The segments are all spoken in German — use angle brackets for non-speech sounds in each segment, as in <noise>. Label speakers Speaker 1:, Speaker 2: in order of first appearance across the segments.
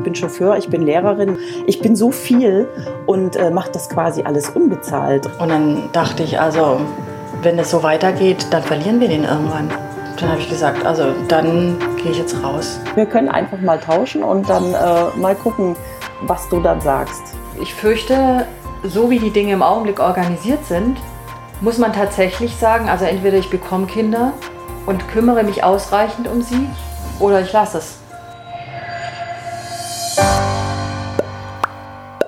Speaker 1: Ich bin Chauffeur, ich bin Lehrerin, ich bin so viel und äh, mache das quasi alles unbezahlt.
Speaker 2: Und dann dachte ich, also wenn es so weitergeht, dann verlieren wir den irgendwann. Dann habe ich gesagt, also dann gehe ich jetzt raus.
Speaker 1: Wir können einfach mal tauschen und dann äh, mal gucken, was du dann sagst.
Speaker 2: Ich fürchte, so wie die Dinge im Augenblick organisiert sind, muss man tatsächlich sagen, also entweder ich bekomme Kinder und kümmere mich ausreichend um sie oder ich lasse es.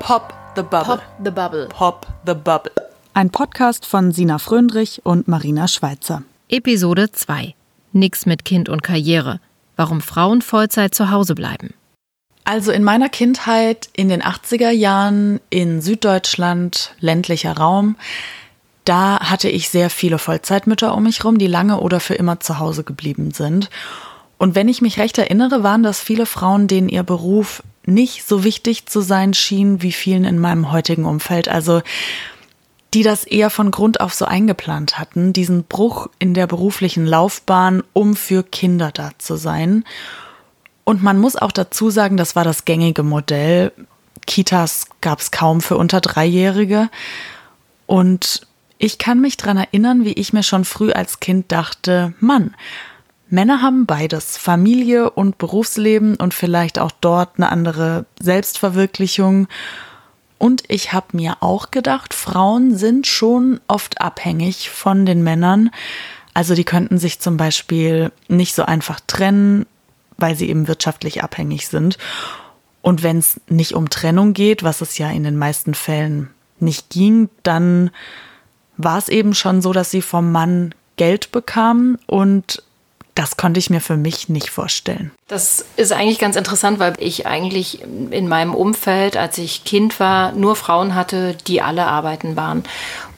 Speaker 3: Pop the Bubble.
Speaker 4: Pop the Bubble.
Speaker 3: Pop the Bubble.
Speaker 5: Ein Podcast von Sina Fröndrich und Marina Schweizer.
Speaker 4: Episode 2. Nix mit Kind und Karriere. Warum Frauen Vollzeit zu Hause bleiben.
Speaker 5: Also in meiner Kindheit in den 80er Jahren in Süddeutschland, ländlicher Raum, da hatte ich sehr viele Vollzeitmütter um mich herum, die lange oder für immer zu Hause geblieben sind. Und wenn ich mich recht erinnere, waren das viele Frauen, denen ihr Beruf nicht so wichtig zu sein schien wie vielen in meinem heutigen Umfeld. Also die das eher von Grund auf so eingeplant hatten, diesen Bruch in der beruflichen Laufbahn, um für Kinder da zu sein. Und man muss auch dazu sagen, das war das gängige Modell. Kitas gab es kaum für unter Dreijährige. Und ich kann mich dran erinnern, wie ich mir schon früh als Kind dachte, Mann, Männer haben beides, Familie und Berufsleben und vielleicht auch dort eine andere Selbstverwirklichung. Und ich habe mir auch gedacht, Frauen sind schon oft abhängig von den Männern. Also die könnten sich zum Beispiel nicht so einfach trennen, weil sie eben wirtschaftlich abhängig sind. Und wenn es nicht um Trennung geht, was es ja in den meisten Fällen nicht ging, dann war es eben schon so, dass sie vom Mann Geld bekamen und das konnte ich mir für mich nicht vorstellen.
Speaker 2: Das ist eigentlich ganz interessant, weil ich eigentlich in meinem Umfeld, als ich Kind war, nur Frauen hatte, die alle arbeiten waren.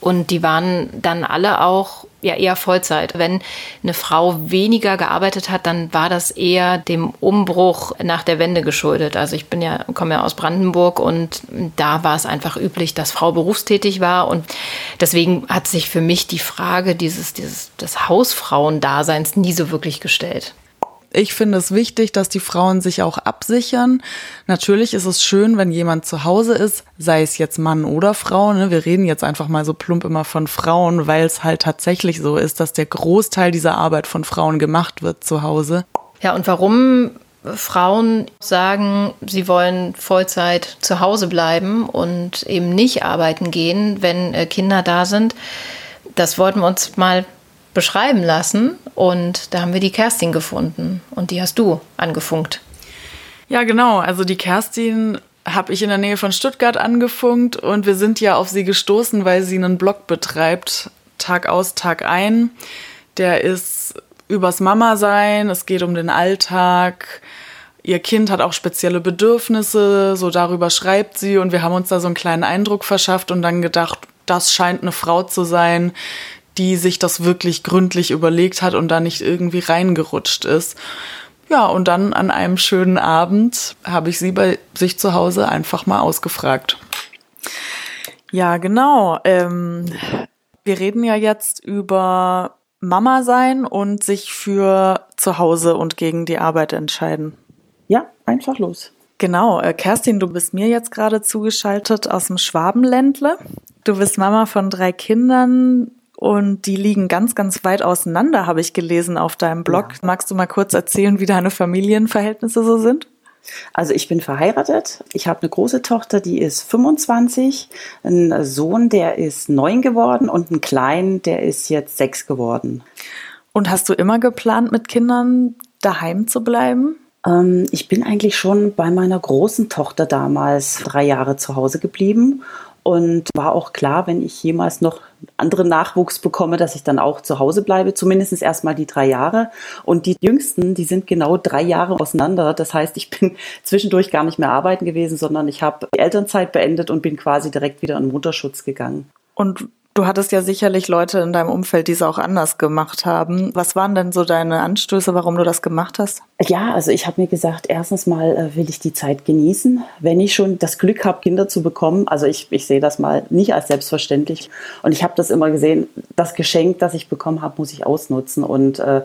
Speaker 2: Und die waren dann alle auch ja eher Vollzeit. Wenn eine Frau weniger gearbeitet hat, dann war das eher dem Umbruch nach der Wende geschuldet. Also ich bin ja, komme ja aus Brandenburg und da war es einfach üblich, dass Frau berufstätig war. Und deswegen hat sich für mich die Frage dieses, dieses des Hausfrauendaseins nie so wirklich gestellt.
Speaker 5: Ich finde es wichtig, dass die Frauen sich auch absichern. Natürlich ist es schön, wenn jemand zu Hause ist, sei es jetzt Mann oder Frau. Ne? Wir reden jetzt einfach mal so plump immer von Frauen, weil es halt tatsächlich so ist, dass der Großteil dieser Arbeit von Frauen gemacht wird zu Hause.
Speaker 2: Ja, und warum Frauen sagen, sie wollen Vollzeit zu Hause bleiben und eben nicht arbeiten gehen, wenn äh, Kinder da sind, das wollten wir uns mal beschreiben lassen. Und da haben wir die Kerstin gefunden. Und die hast du angefunkt.
Speaker 5: Ja, genau. Also die Kerstin habe ich in der Nähe von Stuttgart angefunkt und wir sind ja auf sie gestoßen, weil sie einen Blog betreibt, Tag aus, Tag ein. Der ist übers Mama sein, es geht um den Alltag. Ihr Kind hat auch spezielle Bedürfnisse, so darüber schreibt sie und wir haben uns da so einen kleinen Eindruck verschafft und dann gedacht, das scheint eine Frau zu sein, die sich das wirklich gründlich überlegt hat und da nicht irgendwie reingerutscht ist. Ja, und dann an einem schönen Abend habe ich sie bei sich zu Hause einfach mal ausgefragt. Ja, genau. Ähm, wir reden ja jetzt über Mama sein und sich für zu Hause und gegen die Arbeit entscheiden.
Speaker 1: Ja, einfach los.
Speaker 5: Genau, äh, Kerstin, du bist mir jetzt gerade zugeschaltet aus dem Schwabenländle. Du bist Mama von drei Kindern, und die liegen ganz, ganz weit auseinander, habe ich gelesen auf deinem Blog. Ja. Magst du mal kurz erzählen, wie deine Familienverhältnisse so sind?
Speaker 1: Also ich bin verheiratet. Ich habe eine große Tochter, die ist 25, einen Sohn, der ist neun geworden und einen kleinen, der ist jetzt sechs geworden.
Speaker 5: Und hast du immer geplant, mit Kindern daheim zu bleiben?
Speaker 1: Ähm, ich bin eigentlich schon bei meiner großen Tochter damals drei Jahre zu Hause geblieben und war auch klar, wenn ich jemals noch anderen Nachwuchs bekomme, dass ich dann auch zu Hause bleibe, zumindest erstmal die drei Jahre. Und die jüngsten, die sind genau drei Jahre auseinander. Das heißt, ich bin <laughs> zwischendurch gar nicht mehr arbeiten gewesen, sondern ich habe die Elternzeit beendet und bin quasi direkt wieder in Mutterschutz gegangen.
Speaker 5: Und Du hattest ja sicherlich Leute in deinem Umfeld, die es auch anders gemacht haben. Was waren denn so deine Anstöße, warum du das gemacht hast?
Speaker 1: Ja, also ich habe mir gesagt, erstens mal äh, will ich die Zeit genießen. Wenn ich schon das Glück habe, Kinder zu bekommen, also ich, ich sehe das mal nicht als selbstverständlich. Und ich habe das immer gesehen, das Geschenk, das ich bekommen habe, muss ich ausnutzen. Und äh,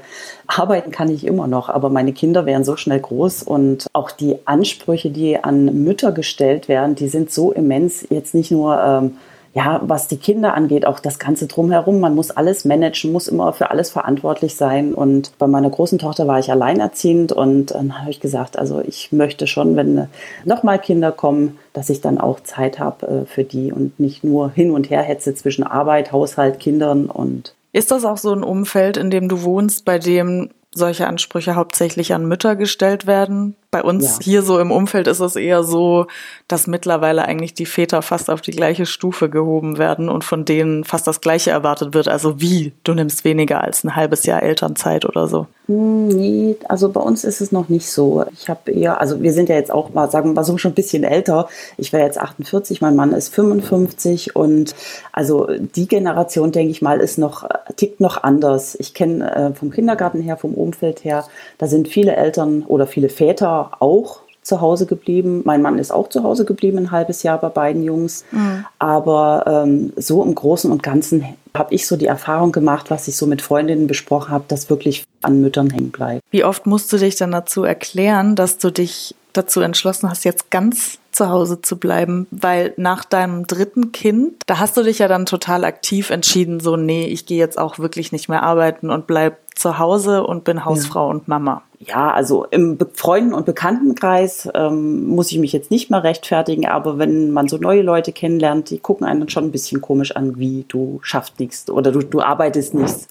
Speaker 1: arbeiten kann ich immer noch, aber meine Kinder wären so schnell groß. Und auch die Ansprüche, die an Mütter gestellt werden, die sind so immens. Jetzt nicht nur... Ähm, ja, was die Kinder angeht, auch das Ganze drumherum. Man muss alles managen, muss immer für alles verantwortlich sein. Und bei meiner großen Tochter war ich alleinerziehend und dann habe ich gesagt, also ich möchte schon, wenn nochmal Kinder kommen, dass ich dann auch Zeit habe äh, für die und nicht nur hin und her hetze zwischen Arbeit, Haushalt, Kindern und
Speaker 5: ist das auch so ein Umfeld, in dem du wohnst, bei dem solche Ansprüche hauptsächlich an Mütter gestellt werden. Bei uns ja. hier so im Umfeld ist es eher so, dass mittlerweile eigentlich die Väter fast auf die gleiche Stufe gehoben werden und von denen fast das Gleiche erwartet wird. Also wie, du nimmst weniger als ein halbes Jahr Elternzeit oder so.
Speaker 1: Hm, nee, also bei uns ist es noch nicht so. Ich habe eher, also wir sind ja jetzt auch mal, sagen wir mal so, schon ein bisschen älter. Ich wäre jetzt 48, mein Mann ist 55 und also die Generation, denke ich mal, ist noch, tickt noch anders. Ich kenne äh, vom Kindergarten her, vom Umfeld her, da sind viele Eltern oder viele Väter auch zu Hause geblieben. Mein Mann ist auch zu Hause geblieben, ein halbes Jahr bei beiden Jungs. Mhm. Aber ähm, so im Großen und Ganzen habe ich so die Erfahrung gemacht, was ich so mit Freundinnen besprochen habe, dass wirklich an Müttern hängen bleibt.
Speaker 5: Wie oft musst du dich dann dazu erklären, dass du dich dazu entschlossen hast, jetzt ganz zu Hause zu bleiben, weil nach deinem dritten Kind, da hast du dich ja dann total aktiv entschieden, so nee, ich gehe jetzt auch wirklich nicht mehr arbeiten und bleib zu Hause und bin Hausfrau ja. und Mama.
Speaker 1: Ja, also im Freunden- und Bekanntenkreis ähm, muss ich mich jetzt nicht mehr rechtfertigen, aber wenn man so neue Leute kennenlernt, die gucken einen schon ein bisschen komisch an, wie du schaffst nichts oder du, du arbeitest nichts.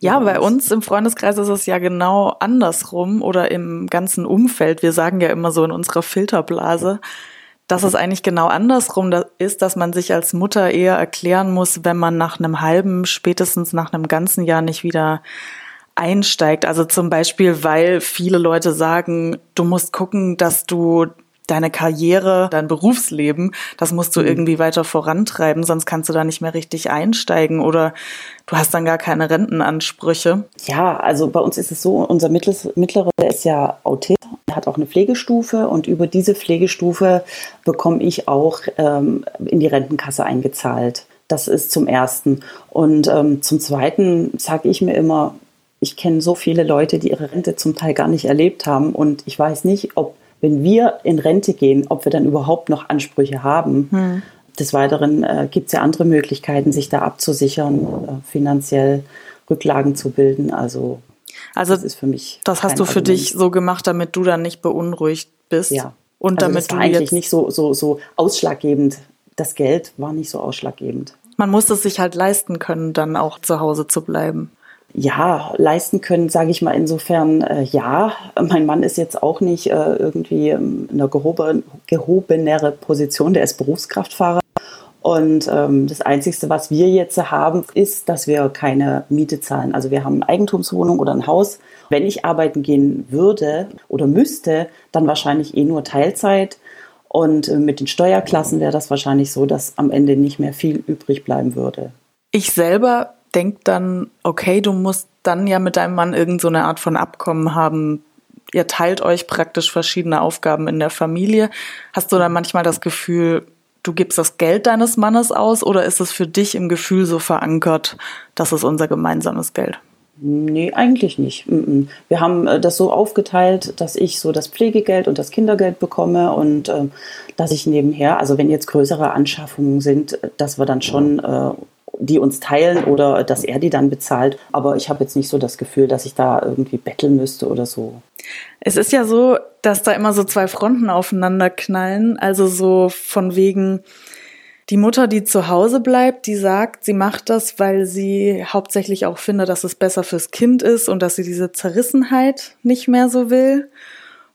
Speaker 5: Ja, bei uns im Freundeskreis ist es ja genau andersrum oder im ganzen Umfeld. Wir sagen ja immer so in unserer Filterblase, dass es eigentlich genau andersrum ist, dass man sich als Mutter eher erklären muss, wenn man nach einem halben, spätestens nach einem ganzen Jahr nicht wieder einsteigt. Also zum Beispiel, weil viele Leute sagen, du musst gucken, dass du deine Karriere, dein Berufsleben, das musst du mhm. irgendwie weiter vorantreiben, sonst kannst du da nicht mehr richtig einsteigen oder du hast dann gar keine Rentenansprüche.
Speaker 1: Ja, also bei uns ist es so, unser Mittlerer, der ist ja Autist, er hat auch eine Pflegestufe und über diese Pflegestufe bekomme ich auch ähm, in die Rentenkasse eingezahlt. Das ist zum Ersten. Und ähm, zum Zweiten sage ich mir immer, ich kenne so viele Leute, die ihre Rente zum Teil gar nicht erlebt haben und ich weiß nicht, ob wenn wir in Rente gehen, ob wir dann überhaupt noch Ansprüche haben. Hm. Des Weiteren äh, gibt es ja andere Möglichkeiten, sich da abzusichern, äh, finanziell Rücklagen zu bilden. Also,
Speaker 5: also das ist für mich. Das hast du für Argument. dich so gemacht, damit du dann nicht beunruhigt bist.
Speaker 1: Ja. Und also damit das war du eigentlich jetzt nicht so, so, so ausschlaggebend. Das Geld war nicht so ausschlaggebend.
Speaker 5: Man muss es sich halt leisten können, dann auch zu Hause zu bleiben
Speaker 1: ja, leisten können, sage ich mal insofern, äh, ja. Mein Mann ist jetzt auch nicht äh, irgendwie in einer gehoben, gehobenere Position, der ist Berufskraftfahrer. Und ähm, das Einzige, was wir jetzt haben, ist, dass wir keine Miete zahlen. Also wir haben eine Eigentumswohnung oder ein Haus. Wenn ich arbeiten gehen würde oder müsste, dann wahrscheinlich eh nur Teilzeit. Und äh, mit den Steuerklassen wäre das wahrscheinlich so, dass am Ende nicht mehr viel übrig bleiben würde.
Speaker 5: Ich selber denkt dann, okay, du musst dann ja mit deinem Mann irgendeine so Art von Abkommen haben. Ihr teilt euch praktisch verschiedene Aufgaben in der Familie. Hast du dann manchmal das Gefühl, du gibst das Geld deines Mannes aus oder ist es für dich im Gefühl so verankert, das ist unser gemeinsames Geld?
Speaker 1: Nee, eigentlich nicht. Wir haben äh, das so aufgeteilt, dass ich so das Pflegegeld und das Kindergeld bekomme und äh, dass ich nebenher, also wenn jetzt größere Anschaffungen sind, dass wir dann schon äh, die uns teilen oder dass er die dann bezahlt. Aber ich habe jetzt nicht so das Gefühl, dass ich da irgendwie betteln müsste oder so.
Speaker 5: Es ist ja so, dass da immer so zwei Fronten aufeinander knallen. Also so von wegen, die Mutter, die zu Hause bleibt, die sagt, sie macht das, weil sie hauptsächlich auch findet, dass es besser fürs Kind ist und dass sie diese Zerrissenheit nicht mehr so will.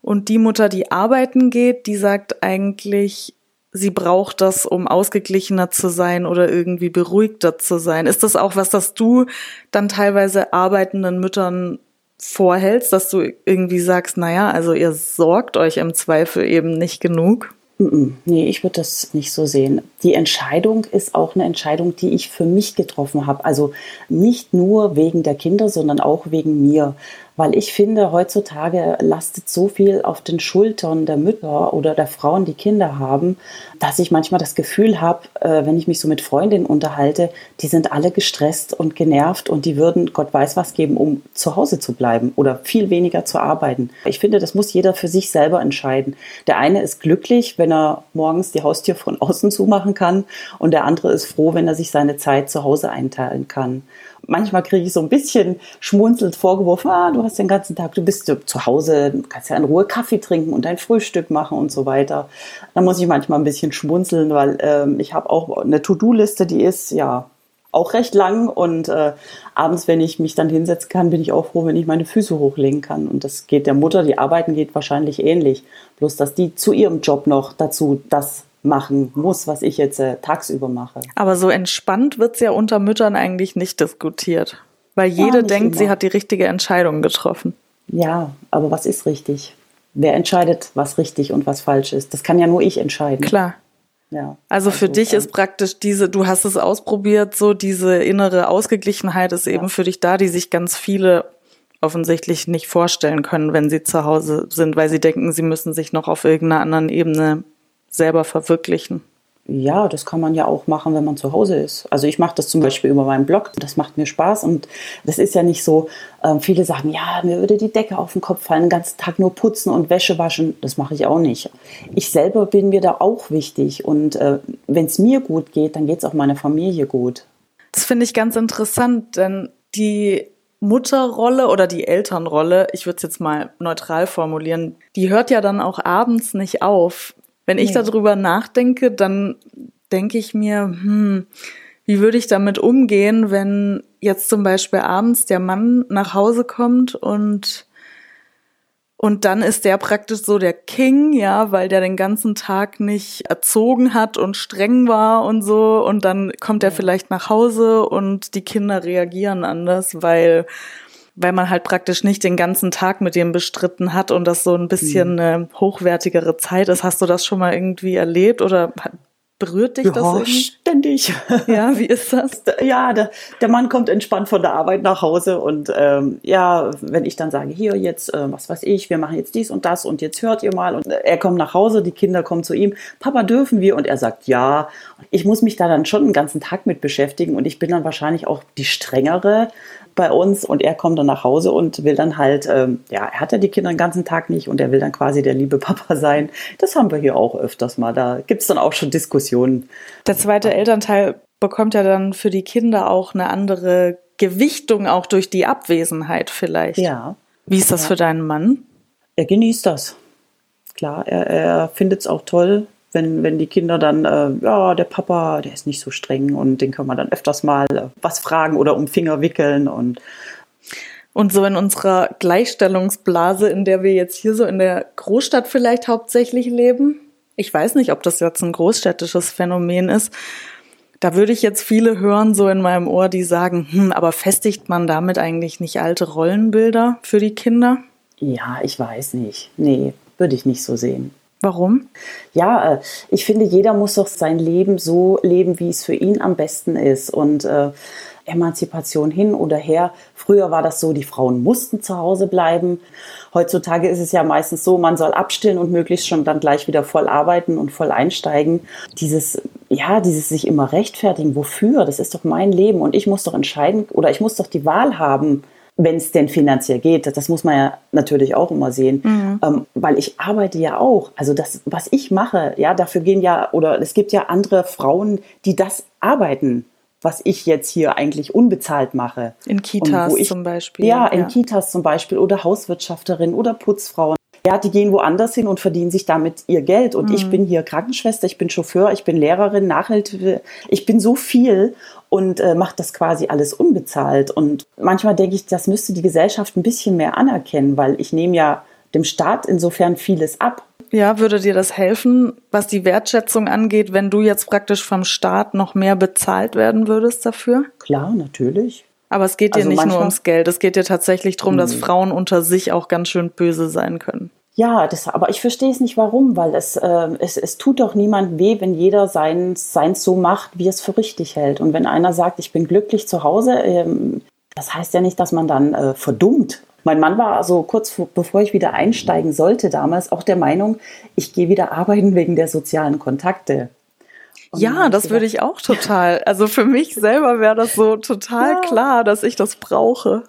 Speaker 5: Und die Mutter, die arbeiten geht, die sagt eigentlich, sie braucht das, um ausgeglichener zu sein oder irgendwie beruhigter zu sein. Ist das auch was, das du dann teilweise arbeitenden Müttern vorhältst, dass du irgendwie sagst, naja, also ihr sorgt euch im Zweifel eben nicht genug?
Speaker 1: Nee, ich würde das nicht so sehen. Die Entscheidung ist auch eine Entscheidung, die ich für mich getroffen habe. Also nicht nur wegen der Kinder, sondern auch wegen mir weil ich finde, heutzutage lastet so viel auf den Schultern der Mütter oder der Frauen, die Kinder haben, dass ich manchmal das Gefühl habe, äh, wenn ich mich so mit Freundinnen unterhalte, die sind alle gestresst und genervt und die würden Gott weiß was geben, um zu Hause zu bleiben oder viel weniger zu arbeiten. Ich finde, das muss jeder für sich selber entscheiden. Der eine ist glücklich, wenn er morgens die Haustür von außen zumachen kann und der andere ist froh, wenn er sich seine Zeit zu Hause einteilen kann manchmal kriege ich so ein bisschen schmunzelt vorgeworfen, ah, du hast den ganzen Tag, du bist zu Hause, du kannst ja in Ruhe Kaffee trinken und dein Frühstück machen und so weiter. Da muss ich manchmal ein bisschen schmunzeln, weil ähm, ich habe auch eine To-Do-Liste, die ist ja auch recht lang und äh, abends, wenn ich mich dann hinsetzen kann, bin ich auch froh, wenn ich meine Füße hochlegen kann. Und das geht der Mutter, die arbeiten geht wahrscheinlich ähnlich. Bloß, dass die zu ihrem Job noch dazu das machen muss, was ich jetzt äh, tagsüber mache.
Speaker 5: Aber so entspannt wird es ja unter Müttern eigentlich nicht diskutiert. Weil jede ja, denkt, immer. sie hat die richtige Entscheidung getroffen.
Speaker 1: Ja, aber was ist richtig? Wer entscheidet, was richtig und was falsch ist? Das kann ja nur ich entscheiden.
Speaker 5: Klar. Ja, also, also für dich ist praktisch diese, du hast es ausprobiert, so diese innere Ausgeglichenheit ist eben ja. für dich da, die sich ganz viele offensichtlich nicht vorstellen können, wenn sie zu Hause sind, weil sie denken, sie müssen sich noch auf irgendeiner anderen Ebene selber verwirklichen?
Speaker 1: Ja, das kann man ja auch machen, wenn man zu Hause ist. Also ich mache das zum Beispiel über meinen Blog. Das macht mir Spaß und das ist ja nicht so. Ähm, viele sagen, ja, mir würde die Decke auf den Kopf fallen, den ganzen Tag nur putzen und Wäsche waschen. Das mache ich auch nicht. Ich selber bin mir da auch wichtig und äh, wenn es mir gut geht, dann geht es auch meiner Familie gut.
Speaker 5: Das finde ich ganz interessant, denn die Mutterrolle oder die Elternrolle, ich würde es jetzt mal neutral formulieren, die hört ja dann auch abends nicht auf. Wenn ich nee. darüber nachdenke, dann denke ich mir, hm, wie würde ich damit umgehen, wenn jetzt zum Beispiel abends der Mann nach Hause kommt und und dann ist der praktisch so der King, ja, weil der den ganzen Tag nicht erzogen hat und streng war und so. Und dann kommt er vielleicht nach Hause und die Kinder reagieren anders, weil weil man halt praktisch nicht den ganzen Tag mit dem bestritten hat und das so ein bisschen eine hochwertigere Zeit ist. Hast du das schon mal irgendwie erlebt oder berührt dich
Speaker 1: ja,
Speaker 5: das irgendwie?
Speaker 1: ständig.
Speaker 5: Ja, wie ist das? <laughs>
Speaker 1: Ja, der, der Mann kommt entspannt von der Arbeit nach Hause und ähm, ja, wenn ich dann sage, hier jetzt, äh, was weiß ich, wir machen jetzt dies und das und jetzt hört ihr mal und er kommt nach Hause, die Kinder kommen zu ihm, Papa, dürfen wir? Und er sagt ja. Ich muss mich da dann schon den ganzen Tag mit beschäftigen und ich bin dann wahrscheinlich auch die strengere, bei uns und er kommt dann nach Hause und will dann halt, ähm, ja, er hat ja die Kinder den ganzen Tag nicht und er will dann quasi der liebe Papa <laughs> sein. Das haben wir hier auch öfters mal. Da gibt es dann auch schon Diskussionen.
Speaker 5: Der zweite Elternteil bekommt ja dann für die Kinder auch eine andere Gewichtung, auch durch die Abwesenheit vielleicht.
Speaker 1: Ja.
Speaker 5: Wie ist das ja. für deinen Mann?
Speaker 1: Er genießt das. Klar, er, er findet es auch toll, wenn, wenn die Kinder dann, äh, ja, der Papa, der ist nicht so streng und den können wir dann öfters mal äh, was fragen oder um Finger wickeln und
Speaker 5: und so in unserer Gleichstellungsblase, in der wir jetzt hier so in der Großstadt vielleicht hauptsächlich leben, ich weiß nicht, ob das jetzt ein großstädtisches Phänomen ist, da würde ich jetzt viele hören, so in meinem Ohr, die sagen, hm, aber festigt man damit eigentlich nicht alte Rollenbilder für die Kinder?
Speaker 1: Ja, ich weiß nicht. Nee, würde ich nicht so sehen.
Speaker 5: Warum?
Speaker 1: Ja, äh, ich finde, jeder muss doch sein Leben so leben, wie es für ihn am besten ist. Und äh, Emanzipation hin oder her. Früher war das so, die Frauen mussten zu Hause bleiben. Heutzutage ist es ja meistens so, man soll abstillen und möglichst schon dann gleich wieder voll arbeiten und voll einsteigen. Dieses, ja, dieses sich immer rechtfertigen, wofür? Das ist doch mein Leben und ich muss doch entscheiden oder ich muss doch die Wahl haben, wenn es denn finanziell geht. Das muss man ja natürlich auch immer sehen, mhm. ähm, weil ich arbeite ja auch. Also das, was ich mache, ja, dafür gehen ja oder es gibt ja andere Frauen, die das arbeiten, was ich jetzt hier eigentlich unbezahlt mache.
Speaker 5: In Kitas ich, zum Beispiel.
Speaker 1: Ja, in ja. Kitas zum Beispiel oder Hauswirtschafterin oder Putzfrauen. Ja, die gehen woanders hin und verdienen sich damit ihr Geld. Und mhm. ich bin hier Krankenschwester, ich bin Chauffeur, ich bin Lehrerin, Nachhilfe, ich bin so viel und äh, macht das quasi alles unbezahlt. Und manchmal denke ich, das müsste die Gesellschaft ein bisschen mehr anerkennen, weil ich nehme ja dem Staat insofern vieles ab.
Speaker 5: Ja, würde dir das helfen, was die Wertschätzung angeht, wenn du jetzt praktisch vom Staat noch mehr bezahlt werden würdest dafür?
Speaker 1: Klar, natürlich.
Speaker 5: Aber es geht dir also nicht nur ums Geld, es geht dir tatsächlich darum, dass Frauen unter sich auch ganz schön böse sein können.
Speaker 1: Ja, das, aber ich verstehe es nicht, warum, weil es, äh, es, es tut doch niemand weh, wenn jeder sein, seins so macht, wie es für richtig hält. Und wenn einer sagt, ich bin glücklich zu Hause, ähm, das heißt ja nicht, dass man dann äh, verdummt. Mein Mann war also kurz bevor ich wieder einsteigen sollte damals auch der Meinung, ich gehe wieder arbeiten wegen der sozialen Kontakte.
Speaker 5: Und ja, das würde ich auch total. Also für mich <laughs> selber wäre das so total ja. klar, dass ich das brauche.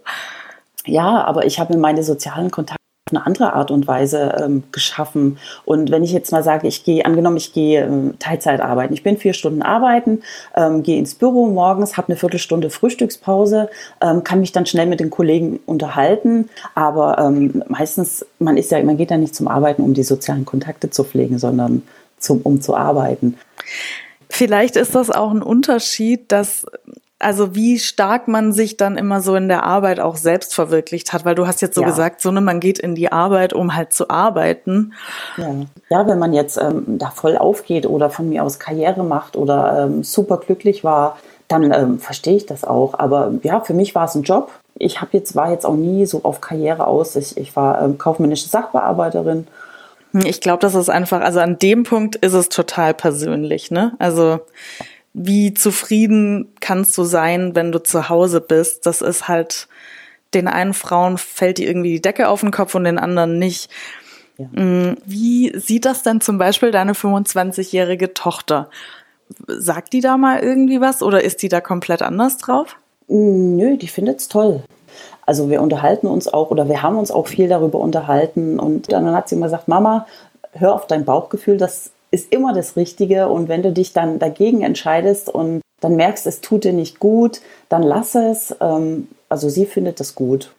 Speaker 1: Ja, aber ich habe meine sozialen Kontakte eine andere Art und Weise ähm, geschaffen. Und wenn ich jetzt mal sage, ich gehe, angenommen, ich gehe ähm, Teilzeit arbeiten, ich bin vier Stunden arbeiten, ähm, gehe ins Büro morgens, habe eine Viertelstunde Frühstückspause, ähm, kann mich dann schnell mit den Kollegen unterhalten. Aber ähm, meistens, man ist ja, man geht ja nicht zum Arbeiten, um die sozialen Kontakte zu pflegen, sondern zum, um zu arbeiten.
Speaker 5: Vielleicht ist das auch ein Unterschied, dass also wie stark man sich dann immer so in der Arbeit auch selbst verwirklicht hat, weil du hast jetzt so ja. gesagt, so ne, man geht in die Arbeit, um halt zu arbeiten.
Speaker 1: Ja, ja wenn man jetzt ähm, da voll aufgeht oder von mir aus Karriere macht oder ähm, super glücklich war, dann ähm, verstehe ich das auch. Aber ja, für mich war es ein Job. Ich habe jetzt war jetzt auch nie so auf Karriere aus. Ich, ich war ähm, kaufmännische Sachbearbeiterin.
Speaker 5: Ich glaube, das ist einfach, also an dem Punkt ist es total persönlich, ne? Also wie zufrieden kannst du sein, wenn du zu Hause bist? Das ist halt, den einen Frauen fällt die irgendwie die Decke auf den Kopf und den anderen nicht. Ja. Mm, wie sieht das denn zum Beispiel deine 25-jährige Tochter? Sagt die da mal irgendwie was oder ist die da komplett anders drauf?
Speaker 1: Mm, nö, die findet es toll. Also wir unterhalten uns auch oder wir haben uns auch viel darüber unterhalten und dann hat sie immer gesagt, Mama, hör auf dein Bauchgefühl, das ist immer das Richtige. Und wenn du dich dann dagegen entscheidest und dann merkst, es tut dir nicht gut, dann lass es. Ähm, also sie findet das gut.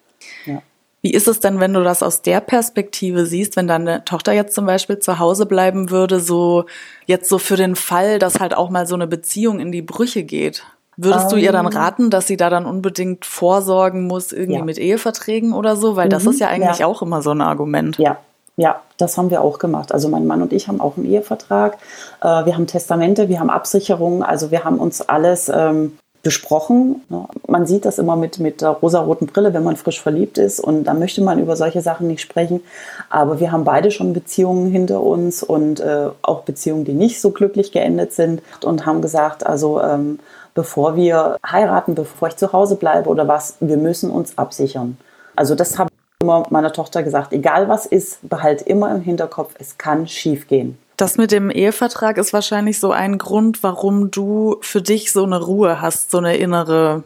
Speaker 5: Ja. Wie ist es denn, wenn du das aus der Perspektive siehst, wenn deine Tochter jetzt zum Beispiel zu Hause bleiben würde, so jetzt so für den Fall, dass halt auch mal so eine Beziehung in die Brüche geht? Würdest du ihr dann ähm. raten, dass sie da dann unbedingt vorsorgen muss, irgendwie ja. mit Eheverträgen oder so? Weil mhm, das ist ja eigentlich ja. auch immer so ein Argument.
Speaker 1: Ja, ja, das haben wir auch gemacht. Also mein Mann und ich haben auch einen Ehevertrag. Äh, wir haben Testamente, wir haben Absicherungen. Also wir haben uns alles ähm, besprochen. Man sieht das immer mit, mit der rosaroten Brille, wenn man frisch verliebt ist. Und da möchte man über solche Sachen nicht sprechen. Aber wir haben beide schon Beziehungen hinter uns und äh, auch Beziehungen, die nicht so glücklich geendet sind. Und haben gesagt, also ähm, bevor wir heiraten, bevor ich zu Hause bleibe oder was, wir müssen uns absichern. Also das habe immer meiner Tochter gesagt, egal was ist, behalt immer im Hinterkopf, es kann schief gehen.
Speaker 5: Das mit dem Ehevertrag ist wahrscheinlich so ein Grund, warum du für dich so eine Ruhe hast, so eine innere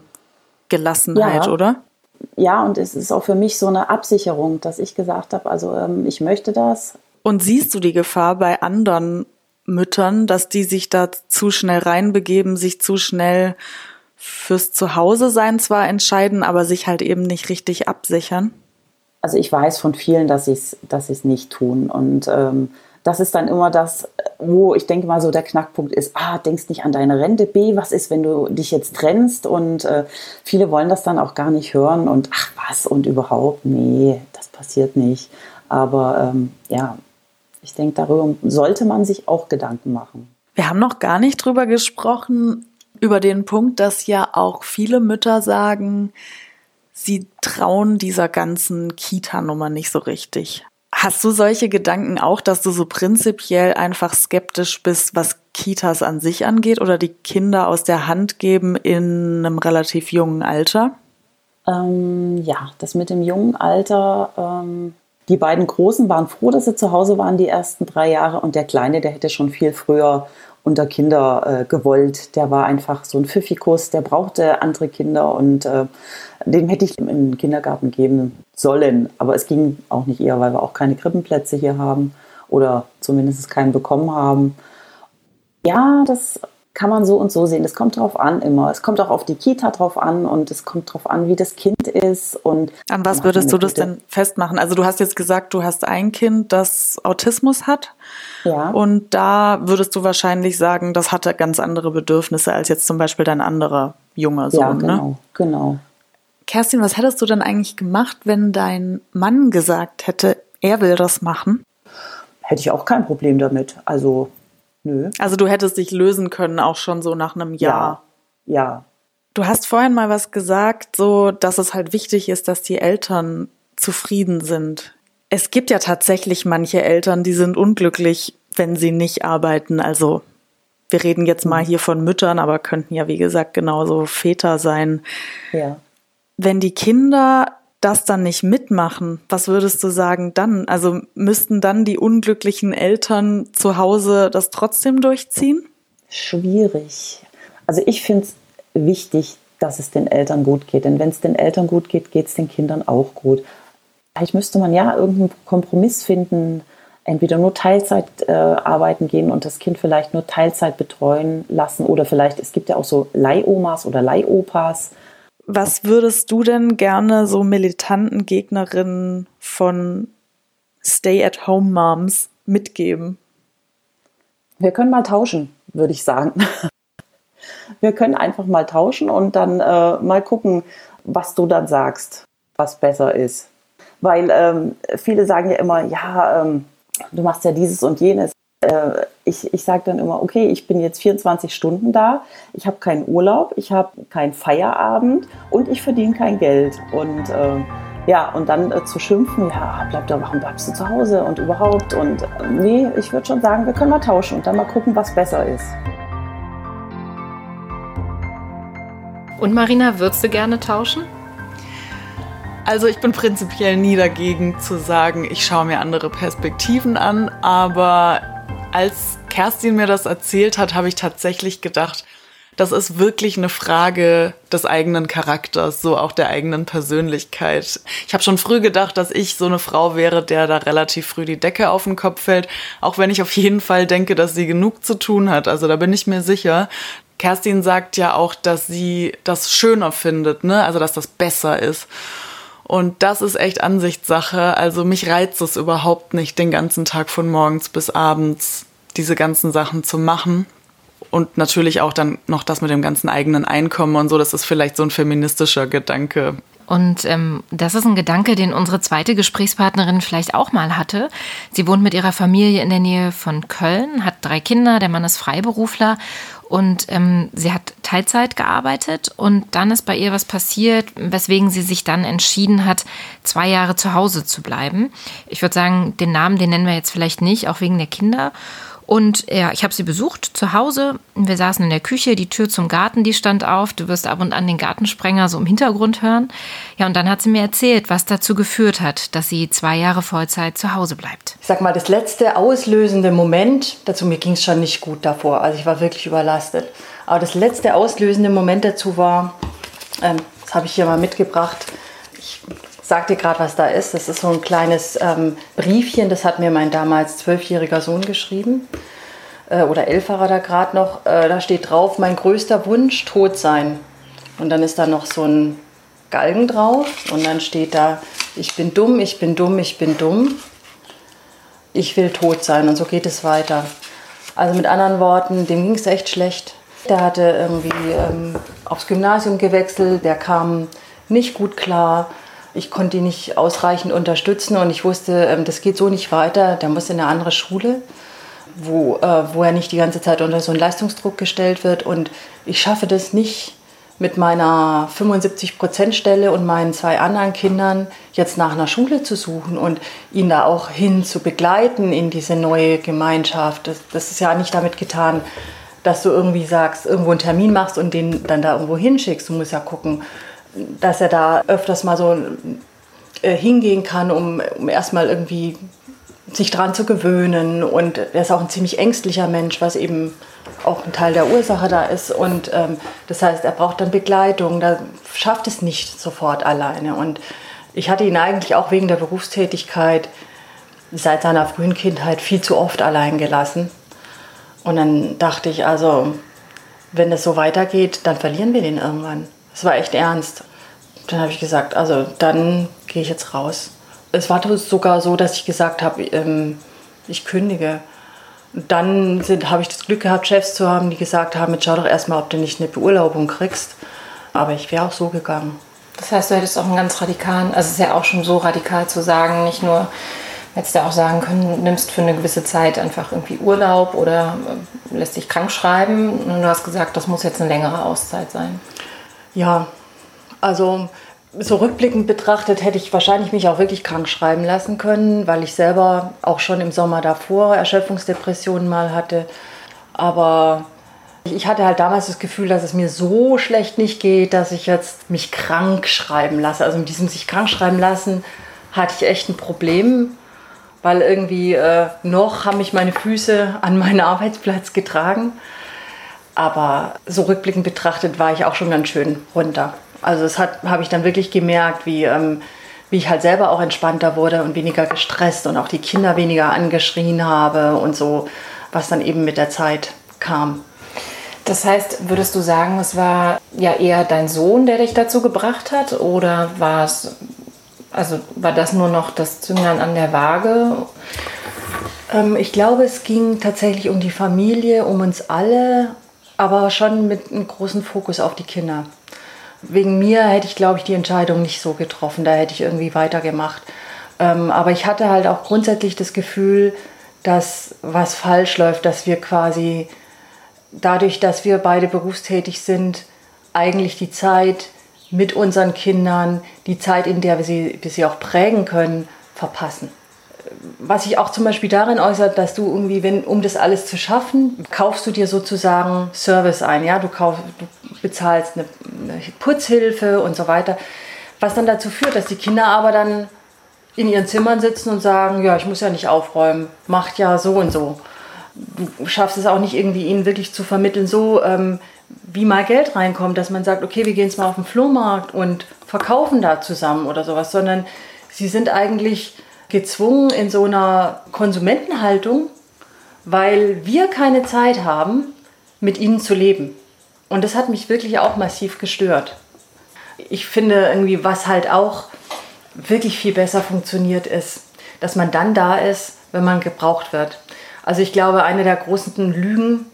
Speaker 5: Gelassenheit, ja. oder?
Speaker 1: Ja, und es ist auch für mich so eine Absicherung, dass ich gesagt habe, also ähm, ich möchte das.
Speaker 5: Und siehst du die Gefahr bei anderen Müttern, dass die sich da zu schnell reinbegeben, sich zu schnell fürs Zuhause sein zwar entscheiden, aber sich halt eben nicht richtig absichern?
Speaker 1: Also ich weiß von vielen, dass sie es dass nicht tun. Und ähm, das ist dann immer das, wo ich denke mal so der Knackpunkt ist, ah, denkst nicht an deine Rente, B, was ist, wenn du dich jetzt trennst? Und äh, viele wollen das dann auch gar nicht hören und ach was und überhaupt, nee, das passiert nicht. Aber ähm, ja, ich denke, darüber sollte man sich auch Gedanken machen.
Speaker 5: Wir haben noch gar nicht drüber gesprochen, über den Punkt, dass ja auch viele Mütter sagen, sie trauen dieser ganzen Kita-Nummer nicht so richtig. Hast du solche Gedanken auch, dass du so prinzipiell einfach skeptisch bist, was Kitas an sich angeht oder die Kinder aus der Hand geben in einem relativ jungen Alter?
Speaker 1: Ähm, ja, das mit dem jungen Alter. Ähm, die beiden Großen waren froh, dass sie zu Hause waren die ersten drei Jahre und der Kleine, der hätte schon viel früher unter Kinder äh, gewollt. Der war einfach so ein Pfiffikus, der brauchte andere Kinder und äh, dem hätte ich in den Kindergarten geben sollen. Aber es ging auch nicht eher, weil wir auch keine Krippenplätze hier haben oder zumindest keinen bekommen haben. Ja, das kann man so und so sehen. Das kommt drauf an immer. Es kommt auch auf die Kita drauf an und es kommt drauf an, wie das Kind ist und
Speaker 5: an was würdest du das denn festmachen? Also du hast jetzt gesagt, du hast ein Kind, das Autismus hat. Ja. Und da würdest du wahrscheinlich sagen, das hatte ganz andere Bedürfnisse als jetzt zum Beispiel dein anderer junger Sohn. Ja,
Speaker 1: genau,
Speaker 5: ne?
Speaker 1: genau.
Speaker 5: Kerstin, was hättest du denn eigentlich gemacht, wenn dein Mann gesagt hätte, er will das machen?
Speaker 1: Hätte ich auch kein Problem damit. Also Nö.
Speaker 5: Also du hättest dich lösen können, auch schon so nach einem Jahr.
Speaker 1: Ja. ja.
Speaker 5: Du hast vorhin mal was gesagt, so dass es halt wichtig ist, dass die Eltern zufrieden sind. Es gibt ja tatsächlich manche Eltern, die sind unglücklich, wenn sie nicht arbeiten. Also wir reden jetzt mal hier von Müttern, aber könnten ja, wie gesagt, genauso Väter sein.
Speaker 1: Ja.
Speaker 5: Wenn die Kinder das dann nicht mitmachen, was würdest du sagen dann? Also müssten dann die unglücklichen Eltern zu Hause das trotzdem durchziehen?
Speaker 1: Schwierig. Also ich finde es wichtig, dass es den Eltern gut geht. Denn wenn es den Eltern gut geht, geht es den Kindern auch gut. Vielleicht müsste man ja irgendeinen Kompromiss finden, entweder nur Teilzeit äh, arbeiten gehen und das Kind vielleicht nur Teilzeit betreuen lassen oder vielleicht, es gibt ja auch so Leihomas oder Leihopas.
Speaker 5: Was würdest du denn gerne so militanten Gegnerinnen von Stay-at-Home-Moms mitgeben?
Speaker 1: Wir können mal tauschen, würde ich sagen. <laughs> Wir können einfach mal tauschen und dann äh, mal gucken, was du dann sagst, was besser ist. Weil ähm, viele sagen ja immer, ja, ähm, du machst ja dieses und jenes. Äh, ich ich sage dann immer, okay, ich bin jetzt 24 Stunden da, ich habe keinen Urlaub, ich habe keinen Feierabend und ich verdiene kein Geld. Und äh, ja, und dann äh, zu schimpfen, ja, bleib doch, warum bleibst du zu Hause und überhaupt? Und äh, nee, ich würde schon sagen, wir können mal tauschen und dann mal gucken, was besser ist.
Speaker 2: Und Marina, würdest du gerne tauschen?
Speaker 5: Also ich bin prinzipiell nie dagegen zu sagen, ich schaue mir andere Perspektiven an, aber als Kerstin mir das erzählt hat, habe ich tatsächlich gedacht, das ist wirklich eine Frage des eigenen Charakters, so auch der eigenen Persönlichkeit. Ich habe schon früh gedacht, dass ich so eine Frau wäre, der da relativ früh die Decke auf den Kopf fällt, auch wenn ich auf jeden Fall denke, dass sie genug zu tun hat. Also da bin ich mir sicher. Kerstin sagt ja auch, dass sie das schöner findet, ne? Also dass das besser ist. Und das ist echt Ansichtssache. Also mich reizt es überhaupt nicht, den ganzen Tag von morgens bis abends diese ganzen Sachen zu machen. Und natürlich auch dann noch das mit dem ganzen eigenen Einkommen und so. Das ist vielleicht so ein feministischer Gedanke.
Speaker 4: Und ähm, das ist ein Gedanke, den unsere zweite Gesprächspartnerin vielleicht auch mal hatte. Sie wohnt mit ihrer Familie in der Nähe von Köln, hat drei Kinder, der Mann ist Freiberufler und ähm, sie hat Teilzeit gearbeitet und dann ist bei ihr was passiert, weswegen sie sich dann entschieden hat, zwei Jahre zu Hause zu bleiben. Ich würde sagen, den Namen, den nennen wir jetzt vielleicht nicht, auch wegen der Kinder. Und ja, ich habe sie besucht zu Hause. Wir saßen in der Küche, die Tür zum Garten, die stand auf. Du wirst ab und an den Gartensprenger so im Hintergrund hören. Ja, und dann hat sie mir erzählt, was dazu geführt hat, dass sie zwei Jahre Vollzeit zu Hause bleibt.
Speaker 6: Ich sag mal, das letzte auslösende Moment, dazu mir ging es schon nicht gut davor. Also ich war wirklich überlastet. Aber das letzte auslösende Moment dazu war, ähm, das habe ich hier mal mitgebracht. Sag dir gerade, was da ist. Das ist so ein kleines ähm, Briefchen, das hat mir mein damals zwölfjähriger Sohn geschrieben. Äh, oder elf war er da gerade noch. Äh, da steht drauf, mein größter Wunsch, tot sein. Und dann ist da noch so ein Galgen drauf. Und dann steht da, ich bin dumm, ich bin dumm, ich bin dumm. Ich will tot sein. Und so geht es weiter. Also mit anderen Worten, dem ging es echt schlecht. Der hatte irgendwie ähm, aufs Gymnasium gewechselt, der kam nicht gut klar ich konnte ihn nicht ausreichend unterstützen und ich wusste, ähm, das geht so nicht weiter. Der muss in eine andere Schule, wo, äh, wo er nicht die ganze Zeit unter so einen Leistungsdruck gestellt wird. Und ich schaffe das nicht mit meiner 75-Prozent-Stelle und meinen zwei anderen Kindern jetzt nach einer Schule zu suchen und ihn da auch hin zu begleiten in diese neue Gemeinschaft. Das, das ist ja nicht damit getan, dass du irgendwie sagst, irgendwo einen Termin machst und den dann da irgendwo hinschickst. Du musst ja gucken, dass er da öfters mal so äh, hingehen kann, um, um erstmal irgendwie sich dran zu gewöhnen. Und er ist auch ein ziemlich ängstlicher Mensch, was eben auch ein Teil der Ursache da ist. Und ähm, das heißt, er braucht dann Begleitung. Da schafft es nicht sofort alleine. Und ich hatte ihn eigentlich auch wegen der Berufstätigkeit seit seiner frühen Kindheit viel zu oft allein gelassen. Und dann dachte ich, also, wenn es so weitergeht, dann verlieren wir den irgendwann. Es war echt ernst. Dann habe ich gesagt, also dann gehe ich jetzt raus. Es war sogar so, dass ich gesagt habe, ähm, ich kündige. dann habe ich das Glück gehabt, Chefs zu haben, die gesagt haben, jetzt schau doch erstmal, ob du nicht eine Beurlaubung kriegst. Aber ich wäre auch so gegangen.
Speaker 2: Das heißt, du hättest auch einen ganz radikalen, also es ist ja auch schon so radikal zu sagen, nicht nur, hättest du auch sagen können, nimmst für eine gewisse Zeit einfach irgendwie Urlaub oder äh, lässt dich krank schreiben. Und du hast gesagt, das muss jetzt eine längere Auszeit sein.
Speaker 6: Ja, also so rückblickend betrachtet hätte ich wahrscheinlich mich auch wirklich krank schreiben lassen können, weil ich selber auch schon im Sommer davor Erschöpfungsdepressionen mal hatte. Aber ich hatte halt damals das Gefühl, dass es mir so schlecht nicht geht, dass ich jetzt mich krank schreiben lasse. Also mit diesem sich krank schreiben lassen hatte ich echt ein Problem, weil irgendwie äh, noch haben mich meine Füße an meinen Arbeitsplatz getragen. Aber so rückblickend betrachtet war ich auch schon ganz schön runter. Also das habe ich dann wirklich gemerkt, wie, ähm, wie ich halt selber auch entspannter wurde und weniger gestresst und auch die Kinder weniger angeschrien habe und so, was dann eben mit der Zeit kam.
Speaker 2: Das heißt, würdest du sagen, es war ja eher dein Sohn, der dich dazu gebracht hat, oder war es, also war das nur noch das Zünglein an der Waage?
Speaker 6: Ähm, ich glaube, es ging tatsächlich um die Familie, um uns alle, aber schon mit einem großen Fokus auf die Kinder wegen mir hätte ich, glaube ich, die Entscheidung nicht so getroffen. Da hätte ich irgendwie weitergemacht. Ähm, aber ich hatte halt auch grundsätzlich das Gefühl, dass was falsch läuft, dass wir quasi dadurch, dass wir beide berufstätig sind, eigentlich die Zeit mit unseren Kindern, die Zeit, in der wir sie, wir sie auch prägen können, verpassen was sich auch zum Beispiel darin äußert, dass du irgendwie, wenn, um das alles zu schaffen, kaufst du dir sozusagen Service ein. Ja? Du, kauf, du bezahlst eine, eine Putzhilfe und so weiter. Was dann dazu führt, dass die Kinder aber dann in ihren Zimmern sitzen und sagen, ja, ich muss ja nicht aufräumen, macht ja so und so. Du schaffst es auch nicht irgendwie, ihnen wirklich zu vermitteln, so ähm, wie mal Geld reinkommt, dass man sagt, okay, wir gehen jetzt mal auf den Flohmarkt und verkaufen da zusammen oder sowas, sondern sie sind eigentlich gezwungen in so einer Konsumentenhaltung, weil wir keine Zeit haben, mit ihnen zu leben. Und das hat mich wirklich auch massiv gestört. Ich finde irgendwie, was halt auch wirklich viel besser funktioniert, ist, dass man dann da ist, wenn man gebraucht wird. Also ich glaube, eine der großen Lügen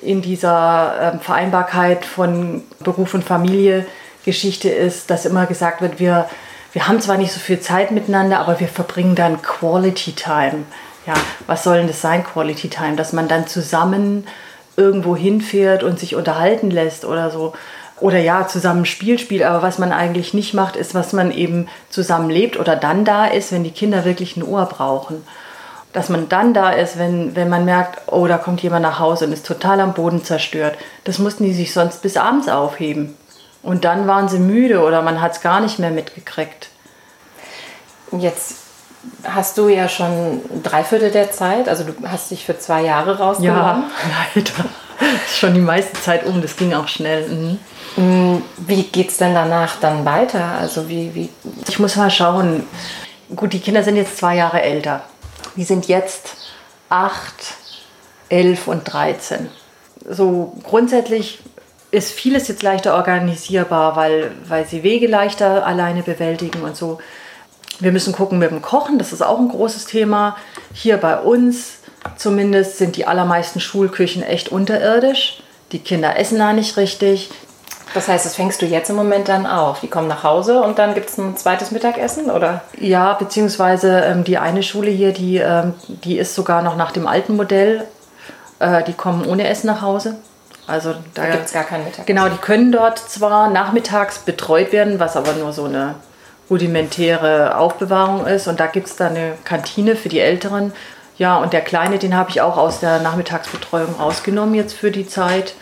Speaker 6: in dieser ähm, Vereinbarkeit von Beruf und Familie Geschichte ist, dass immer gesagt wird, wir wir haben zwar nicht so viel Zeit miteinander, aber wir verbringen dann Quality Time. Ja, was soll denn das sein, Quality Time? Dass man dann zusammen irgendwo hinfährt und sich unterhalten lässt oder so. Oder ja, zusammen Spiel spielt, aber was man eigentlich nicht macht, ist, was man eben zusammen lebt oder dann da ist, wenn die Kinder wirklich ein Ohr brauchen. Dass man dann da ist, wenn, wenn man merkt, oh, da kommt jemand nach Hause und ist total am Boden zerstört. Das mussten die sich sonst bis abends aufheben. Und dann waren sie müde oder man hat es gar nicht mehr mitgekriegt.
Speaker 2: Jetzt hast du ja schon drei Viertel der Zeit, also du hast dich für zwei Jahre rausgenommen.
Speaker 6: Ja, <laughs> leider. Das ist schon die meiste Zeit um, das ging auch schnell. Mhm.
Speaker 2: Mm, wie geht es denn danach dann weiter? Also wie, wie?
Speaker 6: Ich muss mal schauen. Gut, die Kinder sind jetzt zwei Jahre älter. Die sind jetzt acht, elf und dreizehn. So grundsätzlich ist vieles jetzt leichter organisierbar, weil, weil sie Wege leichter alleine bewältigen und so. Wir müssen gucken mit dem Kochen, das ist auch ein großes Thema. Hier bei uns zumindest sind die allermeisten Schulküchen echt unterirdisch. Die Kinder essen da nicht richtig.
Speaker 2: Das heißt, das fängst du jetzt im Moment dann auf. Die kommen nach Hause und dann gibt es ein zweites Mittagessen, oder?
Speaker 6: Ja, beziehungsweise ähm, die eine Schule hier, die, ähm, die ist sogar noch nach dem alten Modell. Äh, die kommen ohne Essen nach Hause. Also da, da gibt es gar kein Mittagessen. Genau, die können dort zwar nachmittags betreut werden, was aber nur so eine rudimentäre Aufbewahrung ist. Und da gibt es dann eine Kantine für die Älteren. Ja, und der Kleine, den habe ich auch aus der Nachmittagsbetreuung rausgenommen jetzt für die Zeit.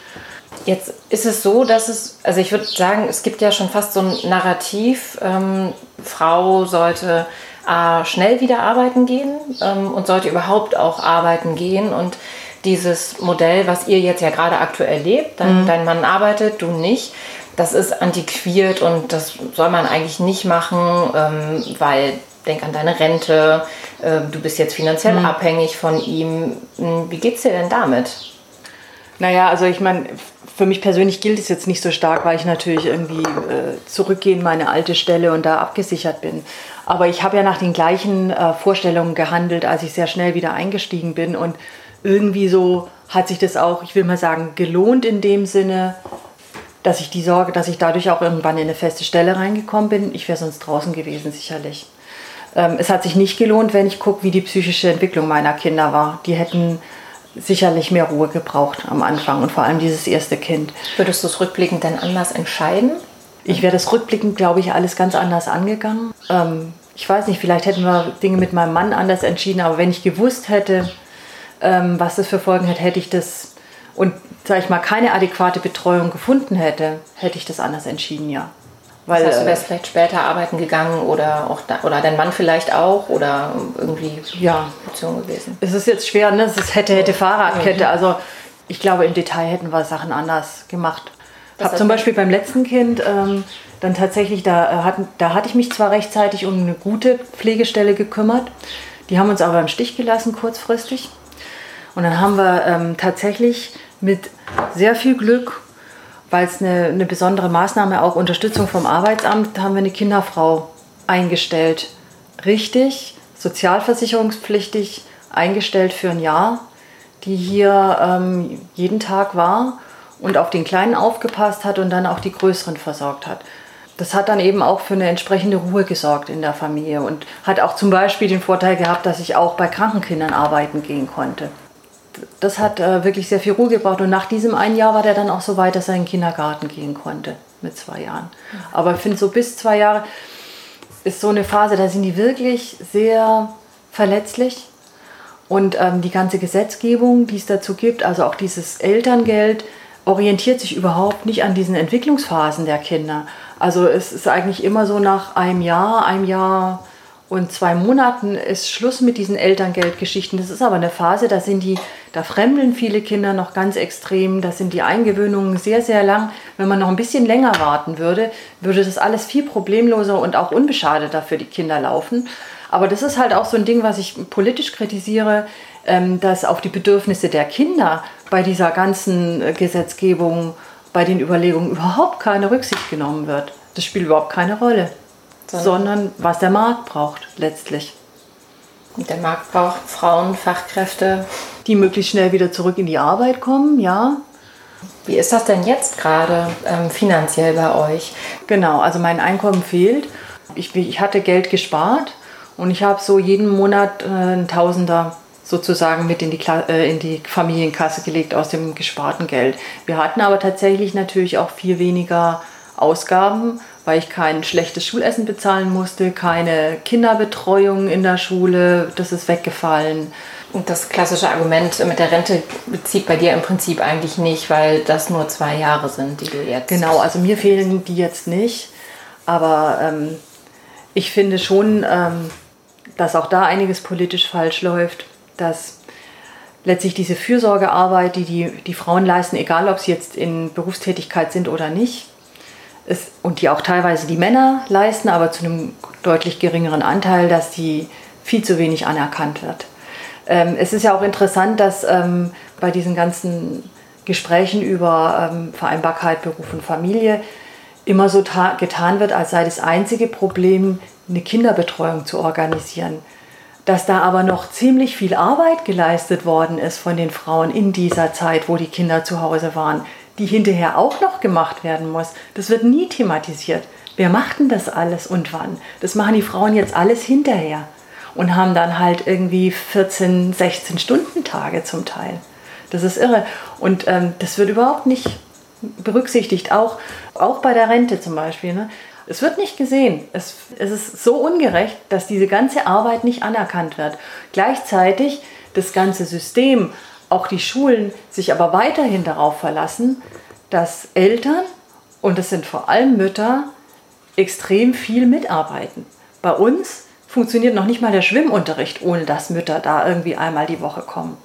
Speaker 2: Jetzt ist es so, dass es, also ich würde sagen, es gibt ja schon fast so ein Narrativ, ähm, Frau sollte äh, schnell wieder arbeiten gehen ähm, und sollte überhaupt auch arbeiten gehen. Und dieses Modell, was ihr jetzt ja gerade aktuell lebt, dein, mhm. dein Mann arbeitet, du nicht, das ist antiquiert und das soll man eigentlich nicht machen, ähm, weil denk an deine Rente, äh, du bist jetzt finanziell mhm. abhängig von ihm. Hm, wie geht's dir denn damit?
Speaker 6: Naja, also ich meine, für mich persönlich gilt es jetzt nicht so stark, weil ich natürlich irgendwie äh, zurückgehe in meine alte Stelle und da abgesichert bin. Aber ich habe ja nach den gleichen äh, Vorstellungen gehandelt, als ich sehr schnell wieder eingestiegen bin. Und irgendwie so hat sich das auch, ich will mal sagen, gelohnt in dem Sinne, dass ich die Sorge, dass ich dadurch auch irgendwann in eine feste Stelle reingekommen bin. Ich wäre sonst draußen gewesen, sicherlich. Ähm, es hat sich nicht gelohnt, wenn ich gucke, wie die psychische Entwicklung meiner Kinder war. Die hätten sicherlich mehr Ruhe gebraucht am Anfang und vor allem dieses erste Kind.
Speaker 2: Würdest du es rückblickend dann anders entscheiden?
Speaker 6: Ich wäre das rückblickend, glaube ich, alles ganz anders angegangen. Ähm, ich weiß nicht, vielleicht hätten wir Dinge mit meinem Mann anders entschieden, aber wenn ich gewusst hätte, ähm, was das für Folgen hat, hätte ich das und, sage ich mal, keine adäquate Betreuung gefunden hätte, hätte ich das anders entschieden, ja.
Speaker 2: Weil, das heißt, du wärst vielleicht später arbeiten gegangen oder auch da, oder dein Mann vielleicht auch oder irgendwie
Speaker 6: ja. Option gewesen. Es ist jetzt schwer, ne? Es ist hätte, hätte Fahrradkette. Also ich glaube, im Detail hätten wir Sachen anders gemacht. Ich habe zum Beispiel beim letzten Kind ähm, dann tatsächlich, da, äh, da hatte ich mich zwar rechtzeitig um eine gute Pflegestelle gekümmert, die haben uns aber im Stich gelassen kurzfristig. Und dann haben wir ähm, tatsächlich mit sehr viel Glück, weil es eine, eine besondere Maßnahme auch Unterstützung vom Arbeitsamt, haben wir eine Kinderfrau eingestellt. Richtig, sozialversicherungspflichtig eingestellt für ein Jahr, die hier ähm, jeden Tag war und auf den Kleinen aufgepasst hat und dann auch die Größeren versorgt hat. Das hat dann eben auch für eine entsprechende Ruhe gesorgt in der Familie und hat auch zum Beispiel den Vorteil gehabt, dass ich auch bei kranken Kindern arbeiten gehen konnte. Das hat äh, wirklich sehr viel Ruhe gebraucht und nach diesem einen Jahr war der dann auch so weit, dass er in den Kindergarten gehen konnte mit zwei Jahren. Aber ich finde so bis zwei Jahre ist so eine Phase, da sind die wirklich sehr verletzlich und ähm, die ganze Gesetzgebung, die es dazu gibt, also auch dieses Elterngeld, orientiert sich überhaupt nicht an diesen Entwicklungsphasen der Kinder. Also es ist eigentlich immer so nach einem Jahr, einem Jahr und zwei Monaten ist Schluss mit diesen Elterngeldgeschichten. Das ist aber eine Phase, da sind die, da fremdeln viele Kinder noch ganz extrem, da sind die Eingewöhnungen sehr, sehr lang. Wenn man noch ein bisschen länger warten würde, würde das alles viel problemloser und auch unbeschadeter für die Kinder laufen. Aber das ist halt auch so ein Ding, was ich politisch kritisiere, ähm, dass auf die Bedürfnisse der Kinder bei dieser ganzen äh, Gesetzgebung, bei den Überlegungen überhaupt keine Rücksicht genommen wird. Das spielt überhaupt keine Rolle, sondern, sondern was der Markt braucht letztlich.
Speaker 2: Und der Markt braucht Frauen, Fachkräfte.
Speaker 6: Die möglichst schnell wieder zurück in die Arbeit kommen, ja.
Speaker 2: Wie ist das denn jetzt gerade ähm, finanziell bei euch?
Speaker 6: Genau, also mein Einkommen fehlt. Ich, ich hatte Geld gespart und ich habe so jeden Monat äh, einen Tausender sozusagen mit in die, äh, in die Familienkasse gelegt aus dem gesparten Geld. Wir hatten aber tatsächlich natürlich auch viel weniger Ausgaben, weil ich kein schlechtes Schulessen bezahlen musste, keine Kinderbetreuung in der Schule, das ist weggefallen.
Speaker 2: Und das klassische Argument mit der Rente bezieht bei dir im Prinzip eigentlich nicht, weil das nur zwei Jahre sind, die du jetzt.
Speaker 6: Genau, also mir fehlen die jetzt nicht. Aber ähm, ich finde schon, ähm, dass auch da einiges politisch falsch läuft dass letztlich diese Fürsorgearbeit, die, die die Frauen leisten, egal ob sie jetzt in Berufstätigkeit sind oder nicht, ist, und die auch teilweise die Männer leisten, aber zu einem deutlich geringeren Anteil, dass die viel zu wenig anerkannt wird. Ähm, es ist ja auch interessant, dass ähm, bei diesen ganzen Gesprächen über ähm, Vereinbarkeit Beruf und Familie immer so getan wird, als sei das einzige Problem, eine Kinderbetreuung zu organisieren dass da aber noch ziemlich viel Arbeit geleistet worden ist von den Frauen in dieser Zeit, wo die Kinder zu Hause waren, die hinterher auch noch gemacht werden muss. Das wird nie thematisiert. Wer macht denn das alles und wann? Das machen die Frauen jetzt alles hinterher und haben dann halt irgendwie 14, 16 Stunden Tage zum Teil. Das ist irre. Und ähm, das wird überhaupt nicht berücksichtigt, auch, auch bei der Rente zum Beispiel. Ne? Es wird nicht gesehen. Es, es ist so ungerecht, dass diese ganze Arbeit nicht anerkannt wird. Gleichzeitig das ganze System, auch die Schulen, sich aber weiterhin darauf verlassen, dass Eltern, und das sind vor allem Mütter, extrem viel mitarbeiten. Bei uns funktioniert noch nicht mal der Schwimmunterricht, ohne dass Mütter da irgendwie einmal die Woche kommen.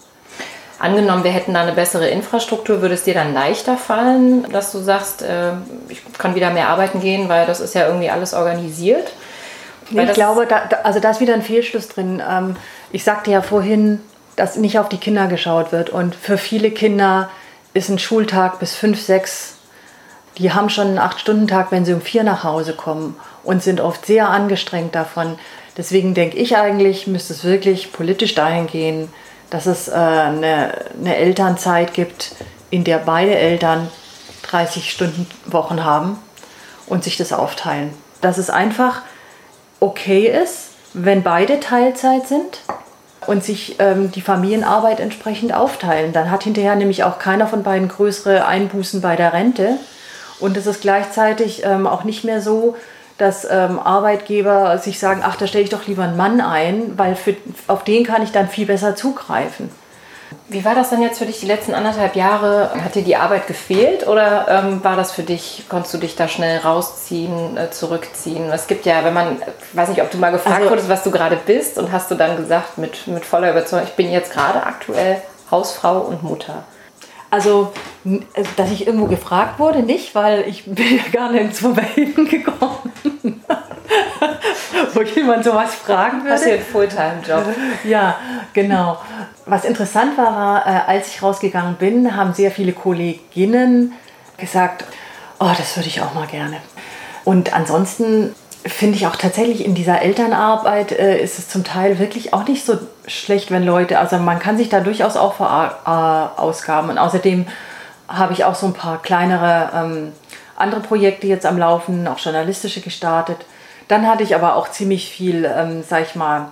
Speaker 2: Angenommen, wir hätten da eine bessere Infrastruktur, würde es dir dann leichter fallen, dass du sagst, äh, ich kann wieder mehr arbeiten gehen, weil das ist ja irgendwie alles organisiert?
Speaker 6: Nee, ich glaube, da, also da ist wieder ein Fehlschluss drin. Ähm, ich sagte ja vorhin, dass nicht auf die Kinder geschaut wird. Und für viele Kinder ist ein Schultag bis fünf, sechs, die haben schon einen Acht-Stunden-Tag, wenn sie um vier nach Hause kommen und sind oft sehr angestrengt davon. Deswegen denke ich eigentlich, müsste es wirklich politisch dahin gehen, dass es äh, eine, eine Elternzeit gibt, in der beide Eltern 30 Stunden Wochen haben und sich das aufteilen. Dass es einfach okay ist, wenn beide Teilzeit sind und sich ähm, die Familienarbeit entsprechend aufteilen. Dann hat hinterher nämlich auch keiner von beiden größere Einbußen bei der Rente Und es ist gleichzeitig ähm, auch nicht mehr so, dass ähm, Arbeitgeber sich sagen, ach, da stelle ich doch lieber einen Mann ein, weil für, auf den kann ich dann viel besser zugreifen.
Speaker 2: Wie war das dann jetzt für dich die letzten anderthalb Jahre? Hat dir die Arbeit gefehlt oder ähm, war das für dich, konntest du dich da schnell rausziehen, äh, zurückziehen? Es gibt ja, wenn man, weiß nicht, ob du mal gefragt also, wurdest, was du gerade bist und hast du dann gesagt mit, mit voller Überzeugung, ich bin jetzt gerade aktuell Hausfrau und Mutter.
Speaker 6: Also, dass ich irgendwo gefragt wurde, nicht, weil ich <laughs> bin ja gar nirgendwo bei Ihnen gekommen. <laughs> Wo jemand sowas fragen würde.
Speaker 2: Hast du einen Fulltime-Job? <laughs>
Speaker 6: Ja, genau. Was interessant war, war, äh, als ich rausgegangen bin, haben sehr viele Kolleginnen gesagt, oh, das würde ich auch mal gerne. Und ansonsten finde ich auch tatsächlich in dieser Elternarbeit äh, ist es zum Teil wirklich auch nicht so schlecht, wenn Leute, also man kann sich da durchaus auch verausgaben. Und außerdem habe ich auch so ein paar kleinere ähm, andere Projekte jetzt am Laufen, auch journalistische gestartet. Dann hatte ich aber auch ziemlich viel, ähm, sag ich mal,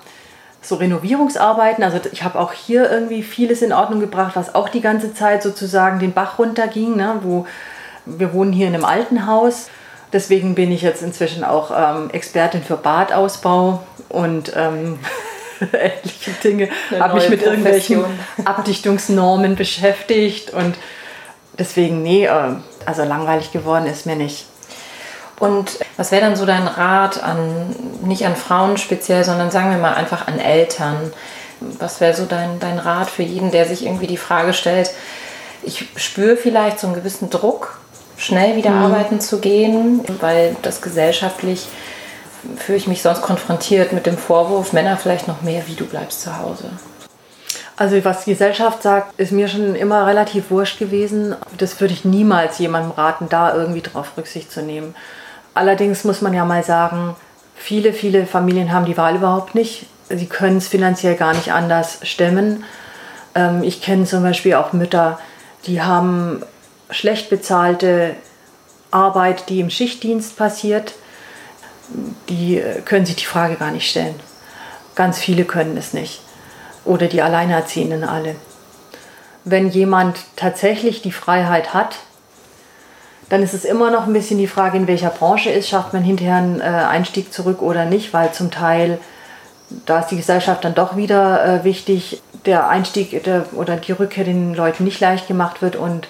Speaker 6: so Renovierungsarbeiten. Also ich habe auch hier irgendwie vieles in Ordnung gebracht, was auch die ganze Zeit sozusagen den Bach runterging. Ne? Wo, wir wohnen hier in einem alten Haus Deswegen bin ich jetzt inzwischen auch ähm, Expertin für Badausbau und ähm, <laughs> ähnliche Dinge. Habe mich mit irgendwelchen <laughs> Abdichtungsnormen beschäftigt und deswegen, nee, äh, also langweilig geworden ist mir nicht.
Speaker 2: Und was wäre dann so dein Rat an, nicht an Frauen speziell, sondern sagen wir mal einfach an Eltern? Was wäre so dein, dein Rat für jeden, der sich irgendwie die Frage stellt, ich spüre vielleicht so einen gewissen Druck schnell wieder mhm. arbeiten zu gehen, weil das gesellschaftlich fühle ich mich sonst konfrontiert mit dem Vorwurf, Männer vielleicht noch mehr, wie du bleibst zu Hause.
Speaker 6: Also was die Gesellschaft sagt, ist mir schon immer relativ wurscht gewesen. Das würde ich niemals jemandem raten, da irgendwie drauf Rücksicht zu nehmen. Allerdings muss man ja mal sagen, viele, viele Familien haben die Wahl überhaupt nicht. Sie können es finanziell gar nicht anders stemmen. Ähm, ich kenne zum Beispiel auch Mütter, die haben schlecht bezahlte Arbeit, die im Schichtdienst passiert, die äh, können sich die Frage gar nicht stellen. Ganz viele können es nicht. Oder die Alleinerziehenden alle. Wenn jemand tatsächlich die Freiheit hat, dann ist es immer noch ein bisschen die Frage, in welcher Branche ist, schafft man hinterher einen äh, Einstieg zurück oder nicht, weil zum Teil, da ist die Gesellschaft dann doch wieder äh, wichtig, der Einstieg der, oder die Rückkehr den Leuten nicht leicht gemacht wird und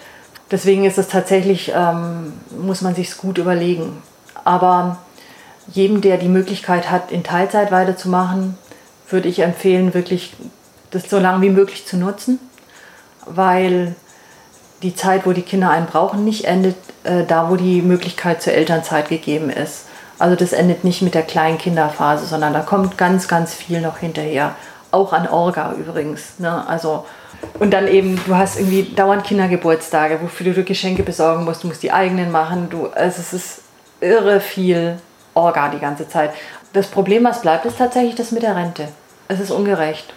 Speaker 6: Deswegen ist es tatsächlich, ähm, muss man sich gut überlegen. Aber jedem, der die Möglichkeit hat, in Teilzeit weiterzumachen, würde ich empfehlen, wirklich das so lange wie möglich zu nutzen, weil die Zeit, wo die Kinder einen brauchen, nicht endet äh, da, wo die Möglichkeit zur Elternzeit gegeben ist. Also das endet nicht mit der kleinen Kinderphase, sondern da kommt ganz, ganz viel noch hinterher. Auch an Orga übrigens. Ne? Also und dann eben, du hast irgendwie dauernd Kindergeburtstage, wofür du Geschenke besorgen musst, du musst die eigenen machen. Du, also es ist irre viel Orga die ganze Zeit. Das Problem, was bleibt, ist tatsächlich das mit der Rente. Es ist ungerecht.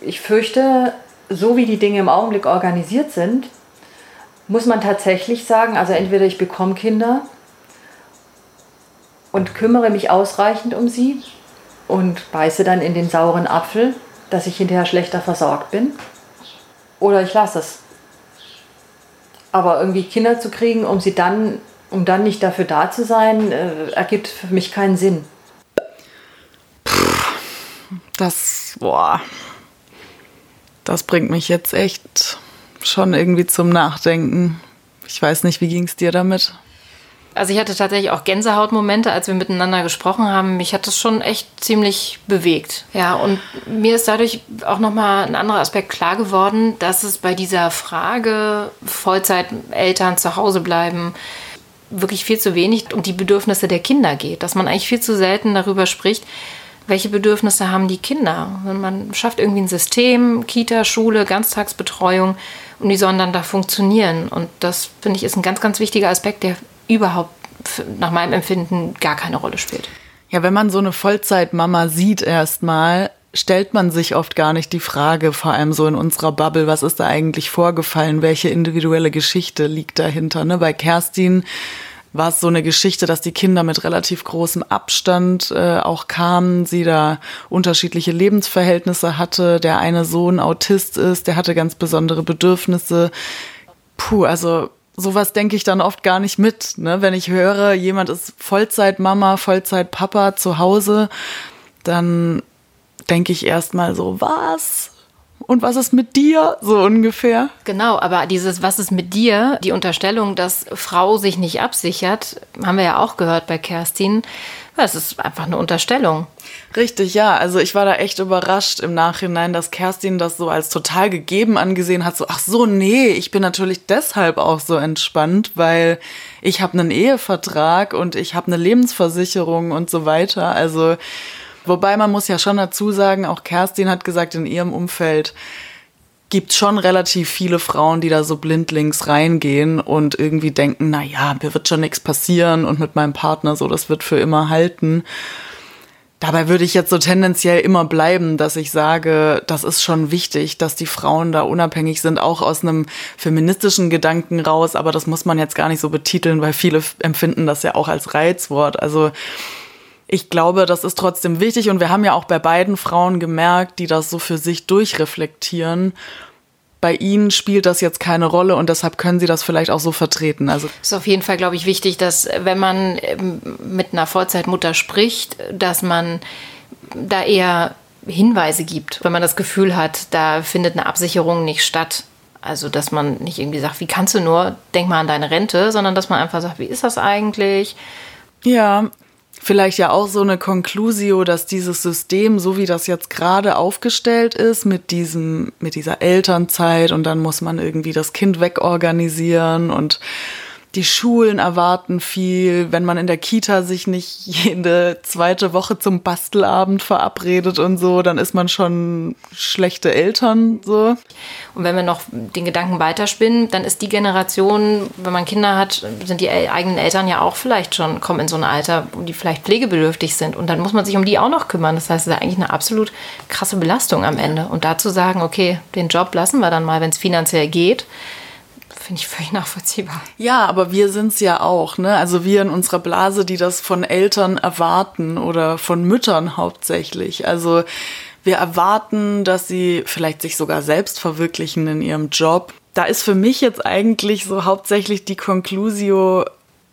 Speaker 6: Ich fürchte, so wie die Dinge im Augenblick organisiert sind, muss man tatsächlich sagen, also entweder ich bekomme Kinder und kümmere mich ausreichend um sie und beiße dann in den sauren Apfel, dass ich hinterher schlechter versorgt bin oder ich lasse es. Aber irgendwie Kinder zu kriegen, um sie dann, um dann nicht dafür da zu sein, äh, ergibt für mich keinen Sinn.
Speaker 5: Das, boah, das bringt mich jetzt echt schon irgendwie zum Nachdenken. Ich weiß nicht, wie ging es dir damit?
Speaker 2: Also ich hatte tatsächlich auch Gänsehautmomente, als wir miteinander gesprochen haben. Mich hat das schon echt ziemlich bewegt. Ja, und mir ist dadurch auch nochmal ein anderer Aspekt klar geworden, dass es bei dieser Frage Vollzeiteltern zu Hause bleiben wirklich viel zu wenig um die Bedürfnisse der Kinder geht. Dass man eigentlich viel zu selten darüber spricht, welche Bedürfnisse haben die Kinder. Man schafft irgendwie ein System, Kita, Schule, Ganztagsbetreuung und die sollen dann da funktionieren. Und das, finde ich, ist ein ganz, ganz wichtiger Aspekt, der überhaupt nach meinem Empfinden gar keine Rolle spielt.
Speaker 5: Ja, wenn man so eine Vollzeitmama sieht erstmal, stellt man sich oft gar nicht die Frage, vor allem so in unserer Bubble, was ist da eigentlich vorgefallen, welche individuelle Geschichte liegt dahinter. Ne? Bei Kerstin war es so eine Geschichte, dass die Kinder mit relativ großem Abstand äh, auch kamen, sie da unterschiedliche Lebensverhältnisse hatte, der eine Sohn Autist ist, der hatte ganz besondere Bedürfnisse. Puh, also sowas denke ich dann oft gar nicht mit. Ne? Wenn ich höre, jemand ist Vollzeitmama, Vollzeitpapa zu Hause, dann denke ich erstmal so, was? Und was ist mit dir? So ungefähr.
Speaker 2: Genau, aber dieses Was ist mit dir, die Unterstellung, dass Frau sich nicht absichert, haben wir ja auch gehört bei Kerstin. Es ist einfach eine Unterstellung.
Speaker 5: Richtig, ja. Also ich war da echt überrascht im Nachhinein, dass Kerstin das so als total gegeben angesehen hat. So, ach so, nee, ich bin natürlich deshalb auch so entspannt, weil ich habe einen Ehevertrag und ich habe eine Lebensversicherung und so weiter. Also Wobei man muss ja schon dazu sagen, auch Kerstin hat gesagt, in ihrem Umfeld gibt schon relativ viele Frauen, die da so blindlings reingehen und irgendwie denken, na ja, mir wird schon nichts passieren und mit meinem Partner so, das wird für immer halten. Dabei würde ich jetzt so tendenziell immer bleiben, dass ich sage, das ist schon wichtig, dass die Frauen da unabhängig sind, auch aus einem feministischen Gedanken raus. Aber das muss man jetzt gar nicht so betiteln, weil viele empfinden das ja auch als Reizwort. Also ich glaube, das ist trotzdem wichtig und wir haben ja auch bei beiden Frauen gemerkt, die das so für sich durchreflektieren. Bei ihnen spielt das jetzt keine Rolle und deshalb können sie das vielleicht auch so vertreten. Also
Speaker 2: ist auf jeden Fall, glaube ich, wichtig, dass wenn man ähm, mit einer Vollzeitmutter spricht, dass man da eher Hinweise gibt, wenn man das Gefühl hat, da findet eine Absicherung nicht statt. Also, dass man nicht irgendwie sagt, wie kannst du nur, denk mal an deine Rente, sondern dass man einfach sagt, wie ist das eigentlich?
Speaker 5: Ja, vielleicht ja auch so eine Conclusio, dass dieses System, so wie das jetzt gerade aufgestellt ist, mit diesem, mit dieser Elternzeit und dann muss man irgendwie das Kind wegorganisieren und die Schulen erwarten viel, wenn man in der Kita sich nicht jede zweite Woche zum Bastelabend verabredet und so, dann ist man schon schlechte Eltern so.
Speaker 2: Und wenn wir noch den Gedanken weiterspinnen, dann ist die Generation, wenn man Kinder hat, sind die eigenen Eltern ja auch vielleicht schon, kommen in so ein Alter, die vielleicht pflegebedürftig sind und dann muss man sich um die auch noch kümmern. Das heißt, es ist eigentlich eine absolut krasse Belastung am Ende. Und dazu sagen, okay, den Job lassen wir dann mal, wenn es finanziell geht finde ich völlig nachvollziehbar.
Speaker 5: Ja, aber wir sind es ja auch, ne? Also wir in unserer Blase, die das von Eltern erwarten oder von Müttern hauptsächlich. Also wir erwarten, dass sie vielleicht sich sogar selbst verwirklichen in ihrem Job. Da ist für mich jetzt eigentlich so hauptsächlich die Conclusio,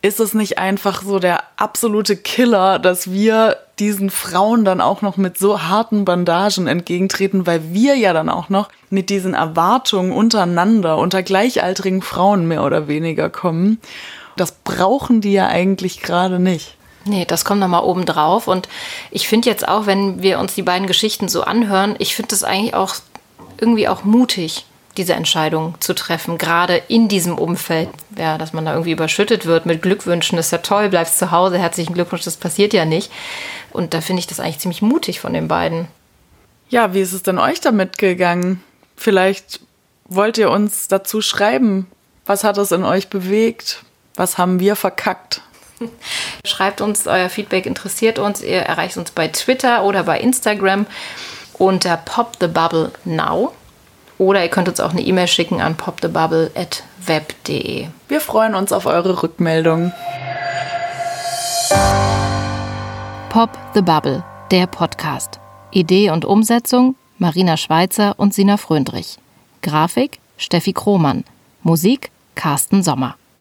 Speaker 5: ist es nicht einfach so der absolute Killer, dass wir diesen Frauen dann auch noch mit so harten Bandagen entgegentreten, weil wir ja dann auch noch mit diesen Erwartungen untereinander, unter gleichaltrigen Frauen mehr oder weniger kommen. Das brauchen die ja eigentlich gerade nicht.
Speaker 2: Nee, das kommt nochmal oben drauf. Und ich finde jetzt auch, wenn wir uns die beiden Geschichten so anhören, ich finde das eigentlich auch irgendwie auch mutig diese Entscheidung zu treffen, gerade in diesem Umfeld, ja, dass man da irgendwie überschüttet wird mit Glückwünschen, das ist ja toll, bleibst zu Hause, herzlichen Glückwunsch, das passiert ja nicht. Und da finde ich das eigentlich ziemlich mutig von den beiden.
Speaker 5: Ja, wie ist es denn euch damit gegangen? Vielleicht wollt ihr uns dazu schreiben, was hat es in euch bewegt? Was haben wir verkackt? <laughs>
Speaker 2: Schreibt uns, euer Feedback interessiert uns. Ihr erreicht uns bei Twitter oder bei Instagram unter Pop the Bubble Now. Oder ihr könnt uns auch eine E-Mail schicken an popthebubble.web.de.
Speaker 5: Wir freuen uns auf eure Rückmeldung.
Speaker 4: Pop the Bubble, der Podcast. Idee und Umsetzung Marina Schweizer und Sina Fröndrich. Grafik Steffi Krohmann. Musik Carsten Sommer.